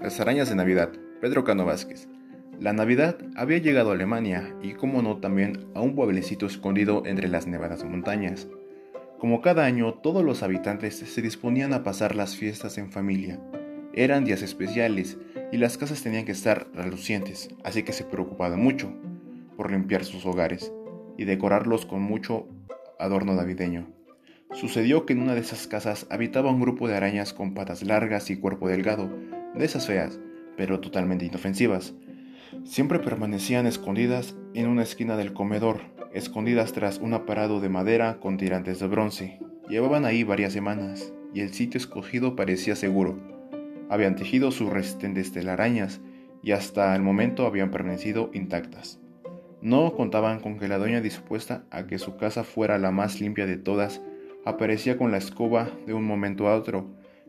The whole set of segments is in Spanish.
Las arañas de Navidad, Pedro Cano Vázquez. La Navidad había llegado a Alemania y, como no, también a un pueblecito escondido entre las nevadas montañas. Como cada año, todos los habitantes se disponían a pasar las fiestas en familia. Eran días especiales y las casas tenían que estar relucientes, así que se preocupaban mucho por limpiar sus hogares y decorarlos con mucho adorno navideño. Sucedió que en una de esas casas habitaba un grupo de arañas con patas largas y cuerpo delgado, de esas feas, pero totalmente inofensivas. Siempre permanecían escondidas en una esquina del comedor, escondidas tras un aparado de madera con tirantes de bronce. Llevaban ahí varias semanas, y el sitio escogido parecía seguro. Habían tejido sus resistentes telarañas, y hasta el momento habían permanecido intactas. No contaban con que la doña dispuesta a que su casa fuera la más limpia de todas, aparecía con la escoba de un momento a otro.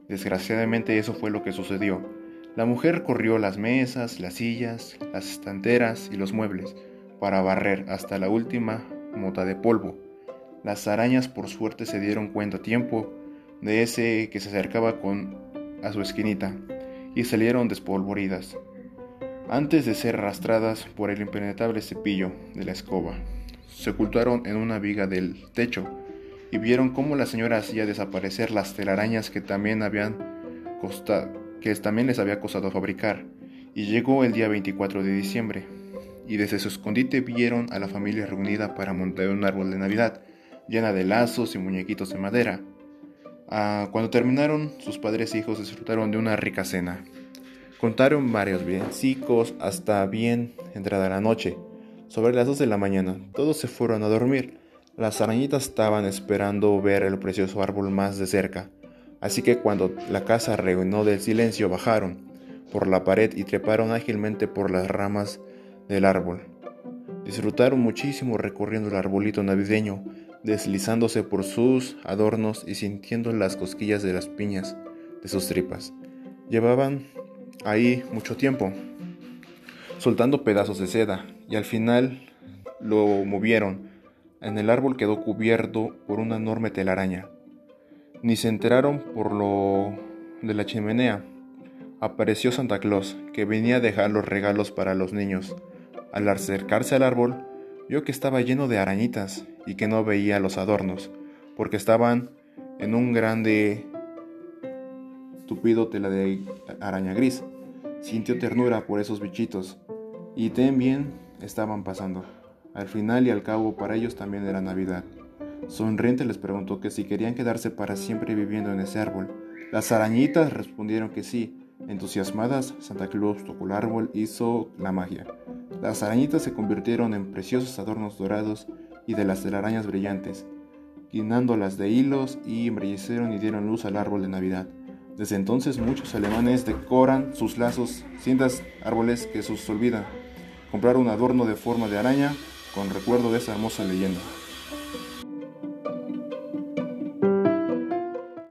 Desgraciadamente eso fue lo que sucedió. La mujer corrió las mesas, las sillas, las estanteras y los muebles para barrer hasta la última mota de polvo. Las arañas por suerte se dieron cuenta a tiempo de ese que se acercaba con a su esquinita y salieron despolvoridas antes de ser arrastradas por el impenetrable cepillo de la escoba. Se ocultaron en una viga del techo y vieron cómo la señora hacía desaparecer las telarañas que también habían costado, que también les había costado fabricar. Y llegó el día 24 de diciembre, y desde su escondite vieron a la familia reunida para montar un árbol de Navidad, llena de lazos y muñequitos de madera. Ah, cuando terminaron, sus padres e hijos disfrutaron de una rica cena. Contaron varios villancicos hasta bien entrada la noche. Sobre las 2 de la mañana, todos se fueron a dormir. Las arañitas estaban esperando ver el precioso árbol más de cerca, así que cuando la casa reunió del silencio bajaron por la pared y treparon ágilmente por las ramas del árbol. Disfrutaron muchísimo recorriendo el arbolito navideño, deslizándose por sus adornos y sintiendo las cosquillas de las piñas de sus tripas. Llevaban ahí mucho tiempo, soltando pedazos de seda, y al final lo movieron en el árbol quedó cubierto por una enorme telaraña. Ni se enteraron por lo de la chimenea. Apareció Santa Claus, que venía a dejar los regalos para los niños. Al acercarse al árbol, vio que estaba lleno de arañitas y que no veía los adornos, porque estaban en un grande tupido tela de araña gris. Sintió ternura por esos bichitos y también estaban pasando. Al final y al cabo para ellos también era Navidad. Sonriente les preguntó que si querían quedarse para siempre viviendo en ese árbol. Las arañitas respondieron que sí. Entusiasmadas, Santa Claus tocó el árbol, hizo la magia. Las arañitas se convirtieron en preciosos adornos dorados y de las telarañas brillantes, guinándolas de hilos y embellecieron y dieron luz al árbol de Navidad. Desde entonces muchos alemanes decoran sus lazos, cintas, árboles que sus olvidan. Comprar un adorno de forma de araña con recuerdo de esa hermosa leyenda.